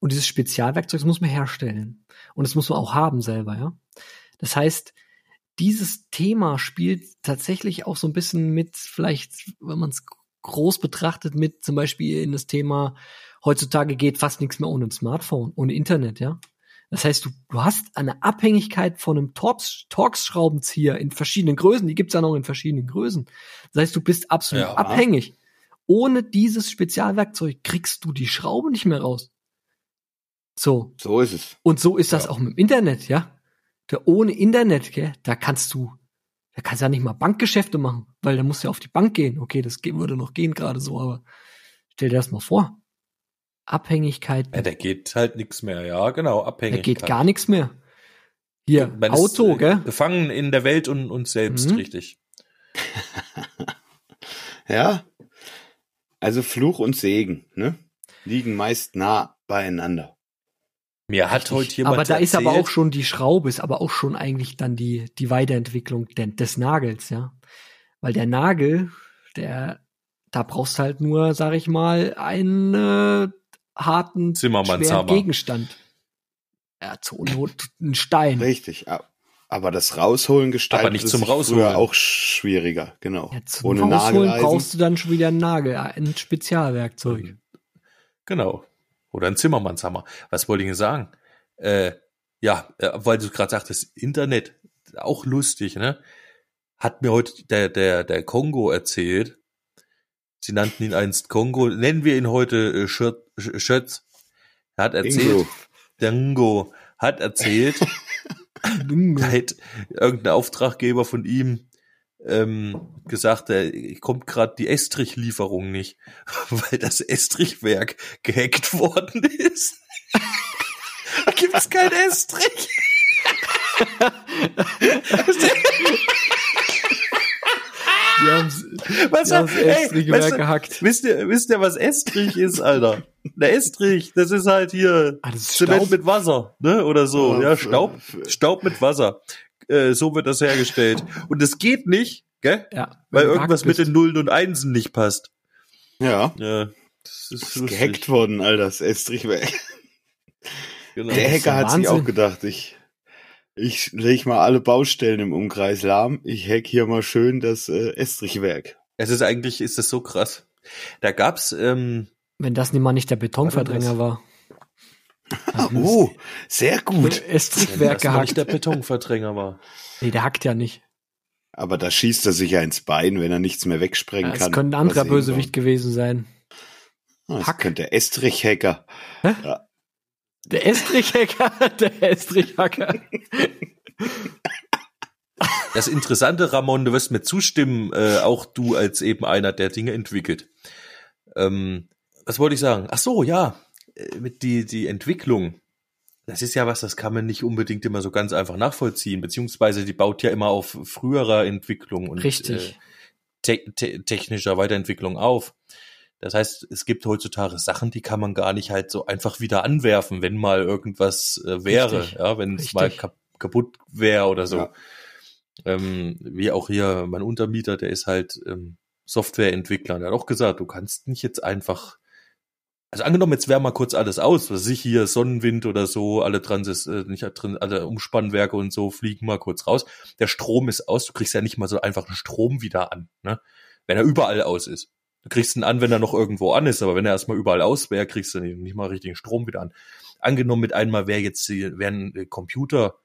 Und dieses Spezialwerkzeug das muss man herstellen. Und das muss man auch haben selber, ja? Das heißt, dieses Thema spielt tatsächlich auch so ein bisschen mit, vielleicht, wenn man es groß betrachtet, mit zum Beispiel in das Thema, heutzutage geht fast nichts mehr ohne ein Smartphone, ohne Internet, ja? Das heißt, du, du hast eine Abhängigkeit von einem Torx, Torx-Schraubenzieher in verschiedenen Größen. Die gibt's ja noch in verschiedenen Größen. Das heißt, du bist absolut Ja. abhängig. Ohne dieses Spezialwerkzeug kriegst du die Schraube nicht mehr raus. So. So ist es. Und so ist das auch mit dem Internet, ja. Da ohne Internet, gell, da kannst du, da kannst du ja nicht mal Bankgeschäfte machen, weil da musst du ja auf die Bank gehen. Okay, das würde noch gehen gerade so, aber stell dir das mal vor. Abhängigkeit, Ja, da geht halt nichts mehr, ja, genau, da abhängig. geht gar nichts mehr. Hier, Man ist, Auto, äh, gell? Gefangen in der Welt und uns selbst, Mhm. richtig. Ja. Also Fluch und Segen, ne? Liegen meist nah beieinander. Mir hat heute jemand Aber da ist aber erzählt- auch schon die Schraube, ist aber auch schon eigentlich dann die, die Weiterentwicklung de- des Nagels, ja. Weil der Nagel, der, da brauchst halt nur, sag ich mal, einen äh, harten, Zimmermannshammer. schweren Gegenstand. Ja, zur Not ein Stein. Richtig. Aber das Rausholen gestaltet Aber nicht zum sich Rausholen. früher auch schwieriger, genau. Ja, zum Ohne Rausholen Nageleisen. brauchst du dann schon wieder einen Nagel, ein Spezialwerkzeug. Genau. Oder ein Zimmermannshammer. Was wollte ich denn sagen? Äh, ja, äh, weil du gerade sagtest, Internet, auch lustig, ne? Hat mir heute der, der, der Kongo erzählt. Sie nannten ihn einst Kongo. Nennen wir ihn heute äh, Schötz. Sch- Schötz. Er hat erzählt, Ingo. Dango hat erzählt, da hat irgendein Auftraggeber von ihm ähm, gesagt, äh, kommt gerade die Estrich-Lieferung nicht, weil das Estrichwerk gehackt worden ist. da gibt's kein Estrich. Die haben's, Was, die haben's ey, Estrichwerk weißt du, gehackt. Wisst ihr, wisst ihr, was Estrich ist, Alter? Der Estrich, das ist halt hier Ah, das ist Zement Staub. mit Wasser, ne? Oder so. Ja, Ja, Staub, Staub mit Wasser. Äh, so wird das hergestellt. Und es geht nicht, gell? Ja, Weil irgendwas mit den Nullen und Einsen nicht passt. Ja. Ja, das ist Ist lustig. gehackt worden, Alter, das Estrichwerk. Genau. Der ist Hacker hat sich auch gedacht, ich, ich leg mal alle Baustellen im Umkreis lahm. Ich hack hier mal schön das äh, Estrichwerk. Es ist eigentlich, ist das so krass. Da gab's, ähm, Wenn das nicht mal nicht der Betonverdränger war. Oh, sehr gut. Estrichwerk das noch nicht der gehackt. Betonverdränger war. Nee, der hackt ja nicht. Aber da schießt er sich ja ins Bein, wenn er nichts mehr wegsprengen Ja, kann. Es könnte ein anderer Bösewicht gewesen sein. Ah, Das Hack. könnte der Estrich-Hacker. Der Estrichhacker, der Estrichhacker. Das Interessante, Ramon, du wirst mir zustimmen, äh, auch du als eben einer, der Dinge entwickelt. Ähm, was wollte ich sagen? Ach so, ja, äh, mit die, die Entwicklung. Das ist ja was, das kann man nicht unbedingt immer so ganz einfach nachvollziehen, beziehungsweise die baut ja immer auf früherer Entwicklung und Richtig. Äh, te te technischer Weiterentwicklung auf. Das heißt, es gibt heutzutage Sachen, die kann man gar nicht halt so einfach wieder anwerfen, wenn mal irgendwas äh, wäre, Richtig. ja, wenn es mal kap kaputt wäre oder so. Ja. Ähm, wie auch hier mein Untermieter, der ist halt ähm, Softwareentwickler. Der hat auch gesagt, du kannst nicht jetzt einfach, also angenommen, jetzt wäre mal kurz alles aus, was ich hier, Sonnenwind oder so, alle Transis, äh, nicht alle Umspannwerke und so fliegen mal kurz raus. Der Strom ist aus, du kriegst ja nicht mal so einfach einen Strom wieder an, ne? Wenn er überall aus ist. Du kriegst einen an, wenn er noch irgendwo an ist, aber wenn er erstmal überall aus wäre, kriegst du nicht, nicht mal richtigen Strom wieder an. Angenommen mit einmal wäre jetzt wäre ein Computer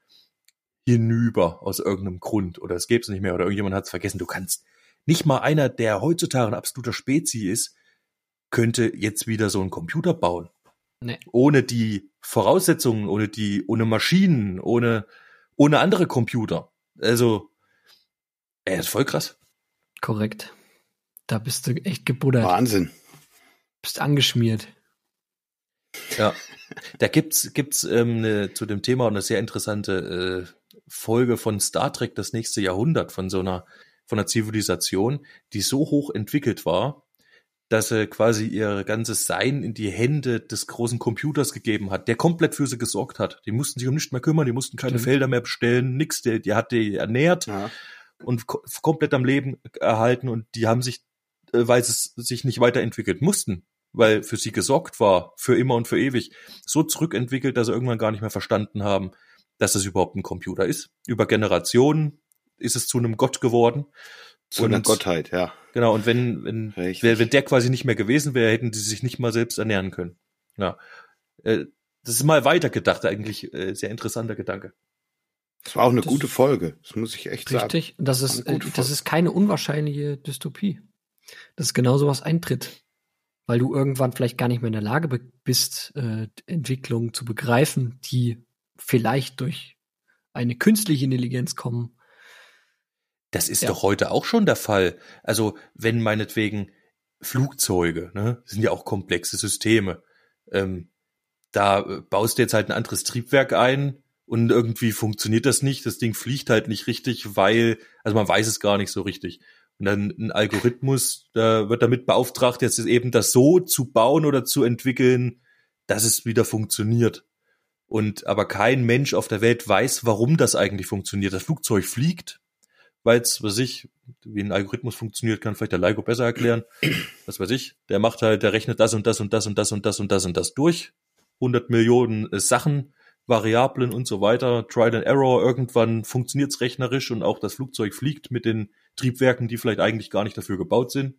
hinüber aus irgendeinem Grund oder es gäbe es nicht mehr oder irgendjemand hat es vergessen. Du kannst nicht mal einer, der heutzutage ein absoluter Spezi ist, könnte jetzt wieder so einen Computer bauen. Nee. Ohne die Voraussetzungen, ohne die, ohne Maschinen, ohne, ohne andere Computer. Also, er ist voll krass. Korrekt. Da bist du echt gebuddert. Wahnsinn. Bist angeschmiert. Ja. Da gibt's gibt's ähm, ne, zu dem Thema eine sehr interessante äh, Folge von Star Trek das nächste Jahrhundert von so einer von einer Zivilisation, die so hoch entwickelt war, dass sie quasi ihr ganzes Sein in die Hände des großen Computers gegeben hat, der komplett für sie gesorgt hat. Die mussten sich um nichts mehr kümmern, die mussten keine Stimmt. Felder mehr bestellen, nix, der, die hat die ernährt Ja. und ko komplett am Leben erhalten und die haben sich, weil sie es sich nicht weiterentwickelt mussten, weil für sie gesorgt war, für immer und für ewig, so zurückentwickelt, dass sie irgendwann gar nicht mehr verstanden haben, dass es überhaupt ein Computer ist. Über Generationen ist es zu einem Gott geworden. Zu einer Und- Gottheit, ja. Genau, und wenn, wenn, Richtig. wenn, wenn der quasi nicht mehr gewesen wäre, hätten sie sich nicht mal selbst ernähren können. Ja. Äh, Das ist mal weitergedacht, eigentlich äh, sehr interessanter Gedanke. Das war auch eine Das- gute Folge. Das muss ich echt sagen. Richtig. Das ist, äh, das ist keine unwahrscheinliche Dystopie. Dass genau sowas eintritt. Weil du irgendwann vielleicht gar nicht mehr in der Lage bist, äh, Entwicklungen zu begreifen, die vielleicht durch eine künstliche Intelligenz kommen. Das ist Ja. doch heute auch schon der Fall. Also, wenn meinetwegen Flugzeuge, ne, sind ja auch komplexe Systeme, ähm, da äh, baust du jetzt halt ein anderes Triebwerk ein und irgendwie funktioniert das nicht. Das Ding fliegt halt nicht richtig, weil, also man weiß es gar nicht so richtig. Und dann ein Algorithmus, da wird damit beauftragt, jetzt eben das so zu bauen oder zu entwickeln, dass es wieder funktioniert. Und aber kein Mensch auf der Welt weiß, warum das eigentlich funktioniert. Das Flugzeug fliegt, weil es, was ich, wie ein Algorithmus funktioniert, kann vielleicht der Leico besser erklären. Was weiß ich, der macht halt, der rechnet das und das und das und das und das und das und das durch. 100 Millionen äh, Sachen, Variablen und so weiter, Trial and Error, irgendwann funktioniert's rechnerisch und auch das Flugzeug fliegt mit den Triebwerken, die vielleicht eigentlich gar nicht dafür gebaut sind.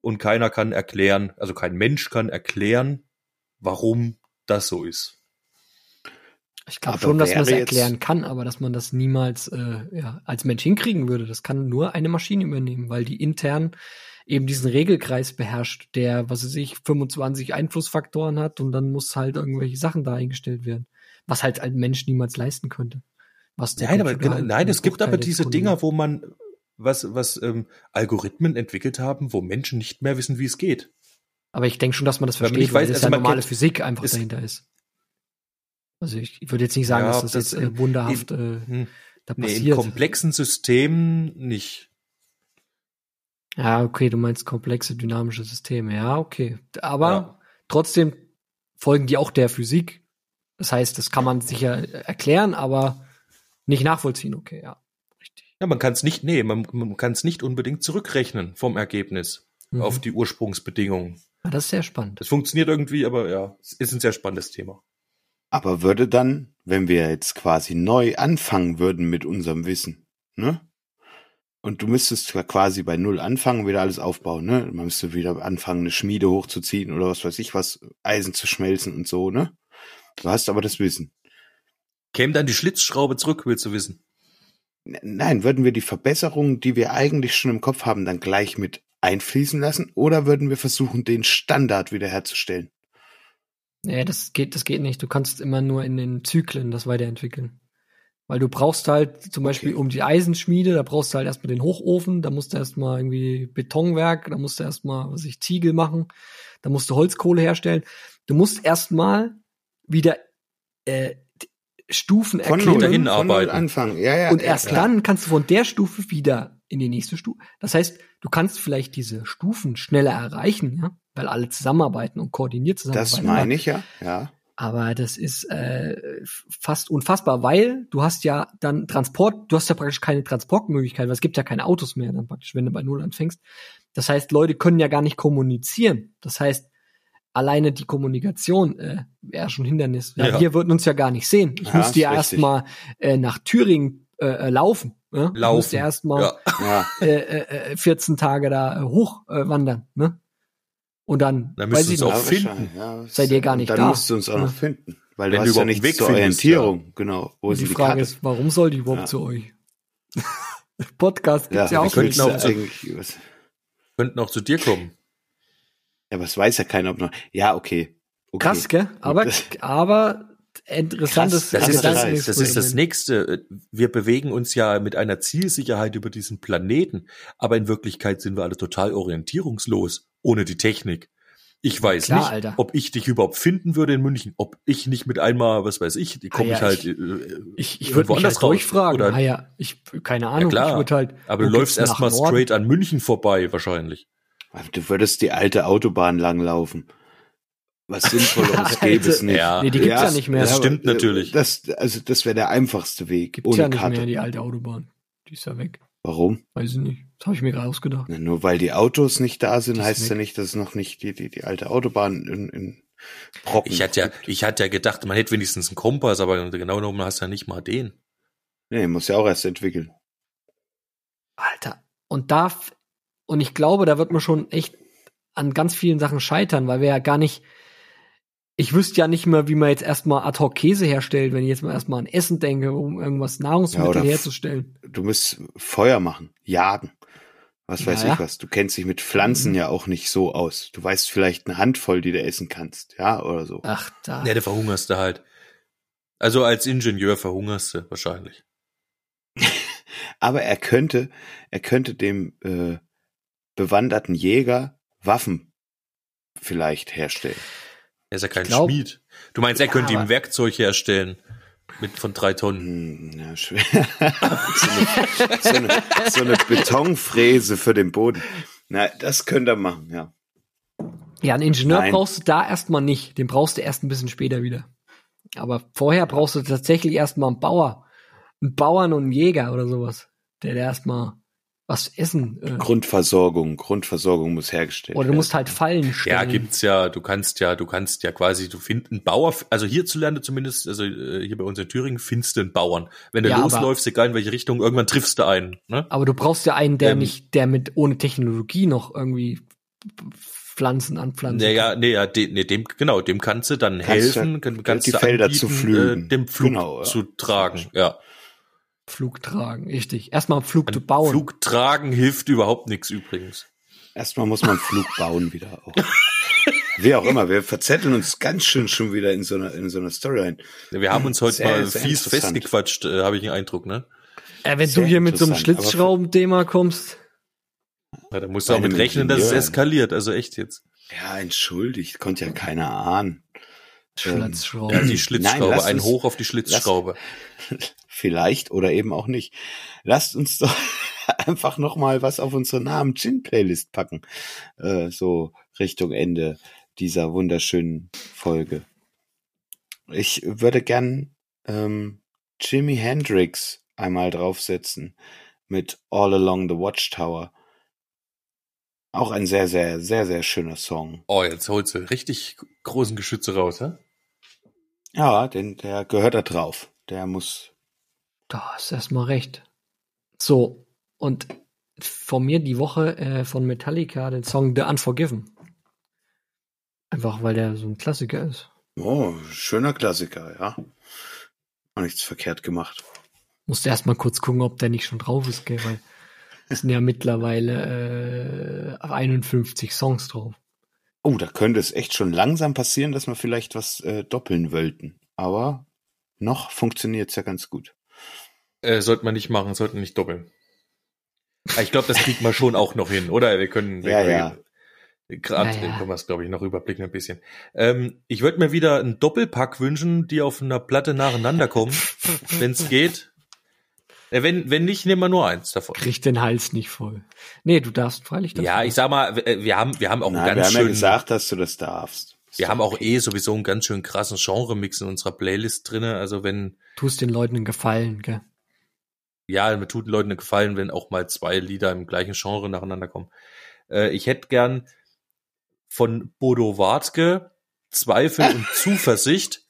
Und keiner kann erklären, also kein Mensch kann erklären, warum das so ist. Ich glaube schon, dass man jetzt- erklären kann, aber dass man das niemals äh, ja, als Mensch hinkriegen würde. Das kann nur eine Maschine übernehmen, weil die intern eben diesen Regelkreis beherrscht, der, was weiß ich, 25 Einflussfaktoren hat und dann muss halt irgendwelche Sachen da eingestellt werden. Was halt ein Mensch niemals leisten könnte. Was Nein, aber halt nein, es gibt aber diese Dinger, wo man was was ähm, Algorithmen entwickelt haben, wo Menschen nicht mehr wissen, wie es geht. Aber ich denke schon, dass man das Weil versteht, weil weiß, das also ja normale Physik einfach es- dahinter ist. Also ich, ich würde jetzt nicht sagen, Ja, dass das, das jetzt äh, in- wunderhaft äh, Hm. da Nee, in passiert. komplexen Systemen nicht. Ja, okay, du meinst komplexe dynamische Systeme. Ja, okay. Aber Ja. trotzdem folgen die auch der Physik. Das heißt, das kann man sicher erklären, aber nicht nachvollziehen. Okay, ja. Ja, man kann es nicht, nee, man, man kann es nicht unbedingt zurückrechnen vom Ergebnis Mhm. auf die Ursprungsbedingungen. Ja, das ist sehr spannend. Das funktioniert irgendwie, aber ja, es ist ein sehr spannendes Thema. Aber würde dann, wenn wir jetzt quasi neu anfangen würden mit unserem Wissen, ne? Und du müsstest zwar quasi bei Null anfangen und wieder alles aufbauen, ne? Man müsste wieder anfangen, eine Schmiede hochzuziehen oder was weiß ich was, Eisen zu schmelzen und so, ne? Du hast aber das Wissen. Käme dann die Schlitzschraube zurück, willst du wissen? Nein, würden wir die Verbesserungen, die wir eigentlich schon im Kopf haben, dann gleich mit einfließen lassen oder würden wir versuchen, den Standard wiederherzustellen? Nee, das geht, das geht nicht. Du kannst immer nur in den Zyklen das weiterentwickeln. Weil du brauchst halt zum Beispiel Okay. um die Eisenschmiede, da brauchst du halt erstmal den Hochofen, da musst du erstmal irgendwie Betonwerk, da musst du erstmal, was ich, Ziegel machen, da musst du Holzkohle herstellen. Du musst erstmal wieder äh, Stufen Von erklimmen. Null, dahin von Null arbeiten. anfangen. Ja, ja. Und ja, erst klar. dann kannst du von der Stufe wieder in die nächste Stufe. Das heißt, du kannst vielleicht diese Stufen schneller erreichen, ja, weil alle zusammenarbeiten und koordiniert zusammenarbeiten. Das meine ich ja, ja. aber das ist äh, fast unfassbar, weil du hast ja dann Transport, du hast ja praktisch keine Transportmöglichkeit, weil es gibt ja keine Autos mehr dann praktisch, wenn du bei Null anfängst. Das heißt, Leute können ja gar nicht kommunizieren. Das heißt, alleine die Kommunikation äh, wäre schon Hindernis. Ja, Ja. Wir würden uns ja gar nicht sehen. Ich Ja, müsste ja erstmal äh, nach Thüringen äh, äh, laufen. Ne? Du Laufen. musst ja erstmal Ja. Ja, äh, äh, 14 Tage da äh, hoch äh, wandern, ne? Und dann, Dann müsst ich ihr nicht, auch ja, finden. Ja, Seid ihr gar nicht dann da. musst du uns auch noch Ja. finden. Weil Wenn du du hast ja überhaupt einen nichts Weg zur findest, Orientierung. Genau. Wo und ist die die Frage Karte? ist, warum soll die überhaupt Ja. zu euch? Podcast ja, gibt's ja, auch nicht. könnten auch was, Könnten auch zu dir kommen. Ja, aber es weiß ja keiner, ob noch, ja, okay. okay. Krass, gell? Aber, Das- aber interessantes Krass, Das ist das, Gedankenexperiment. das ist das nächste. Wir bewegen uns ja mit einer Zielsicherheit über diesen Planeten, aber in Wirklichkeit sind wir alle total orientierungslos ohne die Technik. Ich weiß Klar, nicht, Alter. ob ich dich überhaupt finden würde in München, ob ich nicht mit einmal, was weiß ich, komme Ah ja, ich halt. ich- äh, Ich, ich irgendwo würde mich anders halt durchfragen. Oder, ah ja, ich, keine Ahnung, klar. ich würde halt. aber du läufst erstmal straight an München vorbei, wahrscheinlich. Du würdest die alte Autobahn langlaufen. Was Sinnvolleres gäbe es nicht. Ja. Nee, die gibt's ja, nicht mehr. das stimmt äh, natürlich. Das, also, das wäre der einfachste Weg. Gibt's ohne ja nicht Karte. mehr, die alte Autobahn. Die ist ja weg. Warum? Weiß ich nicht. Das habe ich mir gerade ausgedacht. Na, nur weil die Autos nicht da sind, ist heißt ja nicht, dass es noch nicht die, die, die alte Autobahn in, in Brocken Ich hatte ja, gibt. ich hatte ja gedacht, man hätte wenigstens einen Kompass, aber genau genommen hast du ja nicht mal den. Nee, muss ja auch erst entwickeln. Alter. Und da, und ich glaube, da wird man schon echt an ganz vielen Sachen scheitern, weil wir ja gar nicht, ich wüsste ja nicht mehr, wie man jetzt erstmal ad hoc Käse herstellt, wenn ich jetzt mal erstmal an Essen denke, um irgendwas Nahrungsmittel f- herzustellen. Du musst Feuer machen, jagen. Was weiß Naja. ich was. Du kennst dich mit Pflanzen Mhm. ja auch nicht so aus. Du weißt vielleicht eine Handvoll, die du essen kannst. Ja, oder so. Ach, da. Ja, da verhungerst du halt. Also als Ingenieur verhungerst du wahrscheinlich. Aber er könnte, er könnte dem äh, bewanderten Jäger Waffen vielleicht herstellen. Er ist ja kein glaub- Schmied. Du meinst, er Ja, könnte ihm Werkzeug herstellen mit von drei Tonnen. Hm, ja, schwer. so, eine, so, eine, so eine Betonfräse für den Boden. Na, das könnte er machen, ja. Ja, einen Ingenieur Nein. brauchst du da erstmal nicht. Den brauchst du erst ein bisschen später wieder. Aber vorher brauchst du tatsächlich erstmal einen Bauer. Einen Bauern und einen Jäger oder sowas. Der, der erstmal was essen. Äh, Grundversorgung, Grundversorgung muss hergestellt oder du werden. musst halt Fallen stellen. Ja, gibt's ja, du kannst ja, du kannst ja quasi, du findest einen Bauer, also hierzulande zumindest, also äh, hier bei uns in Thüringen findest du einen Bauern. Wenn du Ja, aber- losläufst, egal in welche Richtung, irgendwann triffst du einen. Ne? Aber du brauchst ja einen, der Ähm, nicht, der mit ohne Technologie noch irgendwie Pflanzen anpflanzen Naja, kann. nee, ja, de, nee, dem, genau, dem kannst du dann Kannst helfen, ja kann, kannst die du Felder anbieten, zu pflügen. Äh, dem Flug Genau, ja. zu tragen. Ja. Flug tragen, richtig. Erstmal einen Flug Ein zu bauen. Flug tragen hilft überhaupt nichts übrigens. Erstmal muss man einen Flug bauen wieder auch. Wie auch immer, wir verzetteln uns ganz schön schon wieder in so einer, in so einer Storyline. Wir haben uns heute Sehr, mal sehr fies festgequatscht, äh, habe ich den Eindruck, ne? äh, wenn sehr du hier mit so einem Schlitzschraubenthema kommst, Ja, da musst du auch mit rechnen, dass es eskaliert, also echt jetzt. Ja, entschuldigt, konnte ja keiner ahnen. Ähm, Schlitzschrauben. Ja, die Nein, Schlitzschraube, lass ein uns- Hoch auf die Schlitzschraube. Vielleicht oder eben auch nicht. Lasst uns doch einfach noch mal was auf unsere Namen Gin Playlist packen. Äh, so Richtung Ende dieser wunderschönen Folge. Ich würde gern ähm, Jimi Hendrix einmal draufsetzen mit All Along the Watchtower. Auch ein sehr, sehr, sehr, sehr schöner Song. Oh, jetzt holst du richtig großen Geschütze raus, hä? Ja, den, der gehört da drauf. Der muss. Da hast erstmal recht. So, und von mir die Woche äh, von Metallica den Song The Unforgiven. Einfach weil der so ein Klassiker ist. Oh, schöner Klassiker, ja. Auch nichts verkehrt gemacht. Musste erstmal kurz gucken, ob der nicht schon drauf ist, gell, weil es sind ja mittlerweile äh, 51 Songs drauf. Oh, da könnte es echt schon langsam passieren, dass wir vielleicht was äh, doppeln wollten. Aber noch funktioniert's ja ganz gut. Äh, sollte man nicht machen, sollten nicht doppeln. Aber Ich glaube, das kriegt man schon auch noch hin, oder? Wir können, wir, Ja, ja. Gerade Ja, ja. können wir es, glaube ich, noch überblicken ein bisschen. Ähm, ich würde mir wieder einen Doppelpack wünschen, die auf einer Platte nacheinander kommen, wenn es geht. Äh, wenn, wenn nicht, nehmen wir nur eins davon. Krieg den Hals nicht voll. Nee, du darfst freilich das. Ja, ich sag mal, wir wir haben, wir haben auch Nein, einen wir ganz haben ja schön, gesagt, dass du das darfst. wir haben auch eh sowieso einen ganz schön krassen Genre-Mix in unserer Playlist drinne. Also wenn, Tust den Leuten einen Gefallen, gell? Ja, mir tut den Leuten einen Gefallen, wenn auch mal zwei Lieder im gleichen Genre nacheinander kommen. Äh, ich hätte gern von Bodo Wartke Zweifel und Zuversicht.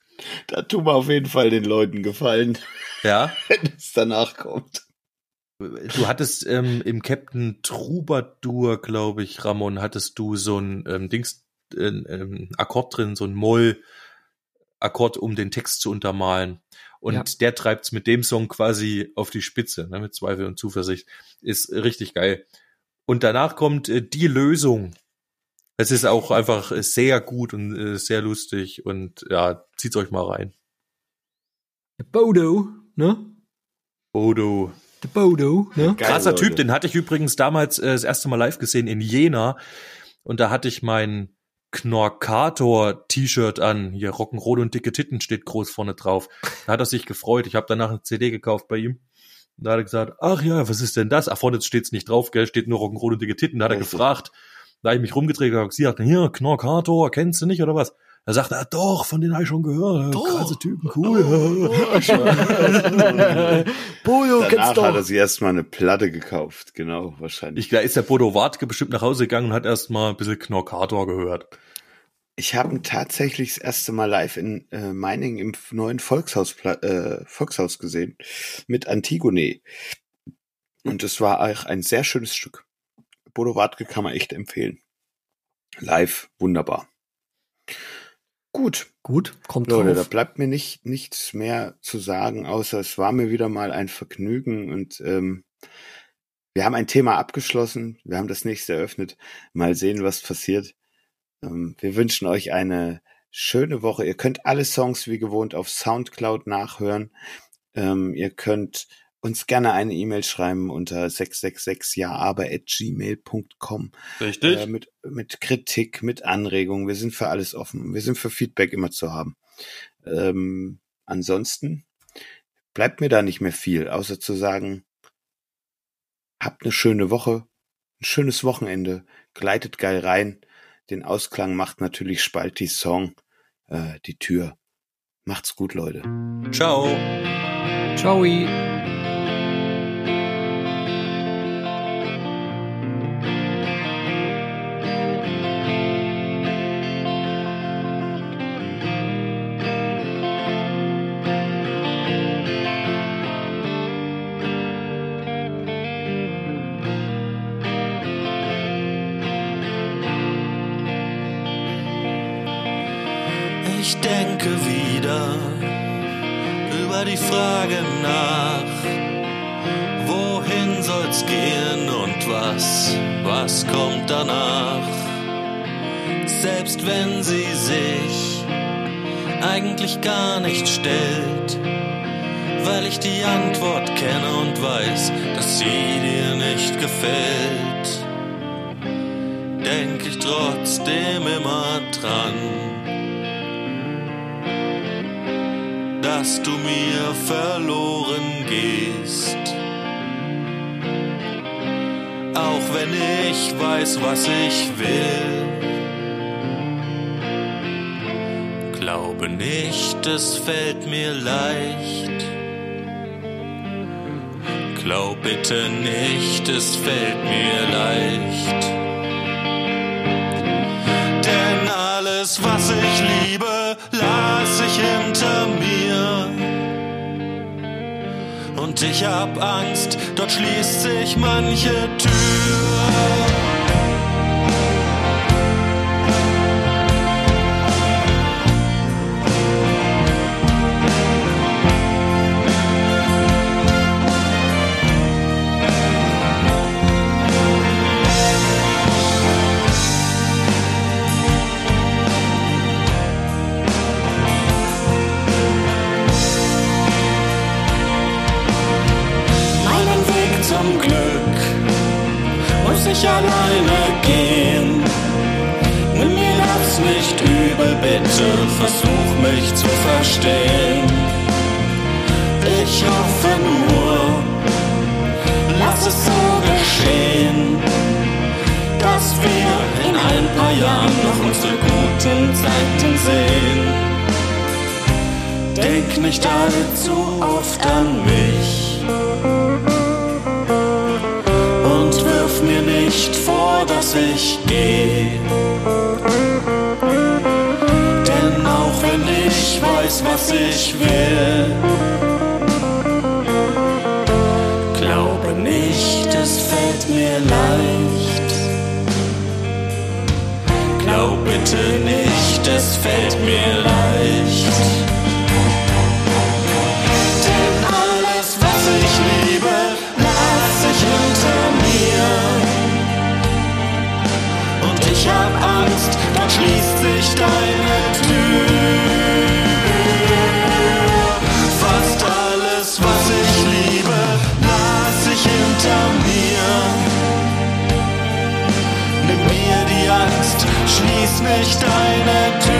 Da tun wir auf jeden Fall den Leuten gefallen, Ja, wenn es danach kommt. Du hattest ähm, im Captain Troubadour, glaube ich, Ramon, hattest du so ein ähm, Dings, äh, ähm, Akkord drin, so ein Moll-Akkord, um den Text zu untermalen. Und Ja. der treibt's mit dem Song quasi auf die Spitze, ne, mit Zweifel und Zuversicht. Ist richtig geil. Und danach kommt äh, die Lösung. Es ist auch einfach äh, sehr gut und äh, sehr lustig und ja, zieht's euch mal rein. Der Bodo, ne? Bodo. Der Bodo, ne? Geil, Krasser Leute. Typ, den hatte ich übrigens damals äh, das erste Mal live gesehen in Jena. Und da hatte ich mein Knorkator-T-Shirt an. Hier Rock'n'Roll und dicke Titten steht groß vorne drauf. Da hat er sich gefreut. Ich habe danach eine CD gekauft bei ihm. Da hat er gesagt, ach ja, was ist denn das? Ach, vorne steht's nicht drauf, gell? Steht nur Rock'n'Roll und dicke Titten. Da hat er gefragt. Da habe ich mich rumgedreht und gesagt, hier, Knorkator, kennst du nicht oder was? Er sagt, ah, doch, von denen habe ich schon gehört. Doch. Krasse Typen, cool. Bodo, Danach kennst du hat er doch. sich erstmal eine Platte gekauft, genau, wahrscheinlich. Ich, da ist der Bodo Wartke bestimmt nach Hause gegangen und hat erst mal ein bisschen Knorkator gehört. Ich habe ihn tatsächlich das erste Mal live in äh, Meiningen im neuen Volkshaus, äh, Volkshaus gesehen mit Antigone. Und es war auch ein sehr schönes Stück. Bodo Wartke kann man echt empfehlen. Live, wunderbar. Gut, Gut, kommt Leute, da drauf. bleibt mir nicht nichts mehr zu sagen, außer es war mir wieder mal ein Vergnügen und ähm, wir haben ein Thema abgeschlossen, wir haben das nächste eröffnet. Mal sehen, was passiert. Ähm, wir wünschen euch eine schöne Woche. Ihr könnt alle Songs wie gewohnt auf Soundcloud nachhören. Ähm, ihr könnt uns gerne eine E-Mail schreiben unter 666 ja aber at gmail.com Richtig? äh, mit, mit Kritik, mit Anregungen. Wir sind für alles offen. Wir sind für Feedback immer zu haben. Ähm, ansonsten bleibt mir da nicht mehr viel, außer zu sagen, habt eine schöne Woche, ein schönes Wochenende, gleitet geil rein. Den Ausklang macht natürlich Spalti Song äh, die Tür. Macht's gut, Leute. Ciao. Ciao. Gehst. Auch wenn ich weiß, was ich will. Glaube nicht, es fällt mir leicht. Glaub bitte nicht, es fällt mir leicht. Denn alles, was ich liebe, lass ich hinter mir. Ich hab Angst, dort schließt sich manche Tür. Bitte versuch mich zu verstehen. Ich hoffe nur, lass es so geschehen, dass wir in ein paar Jahren noch unsere guten Zeiten sehen. Denk nicht allzu oft an mich und wirf mir nicht vor, dass ich gehe. Was ich will, glaube nicht, mir leicht. Glaub bitte nicht, es fällt mir leicht. Denn alles, was ich liebe, lass ich hinter mir. Und ich hab Angst, dann schließt sich deine Tür. Schließ nicht deine Tür.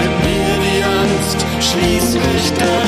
Nimm mir die Angst, schließ nicht deine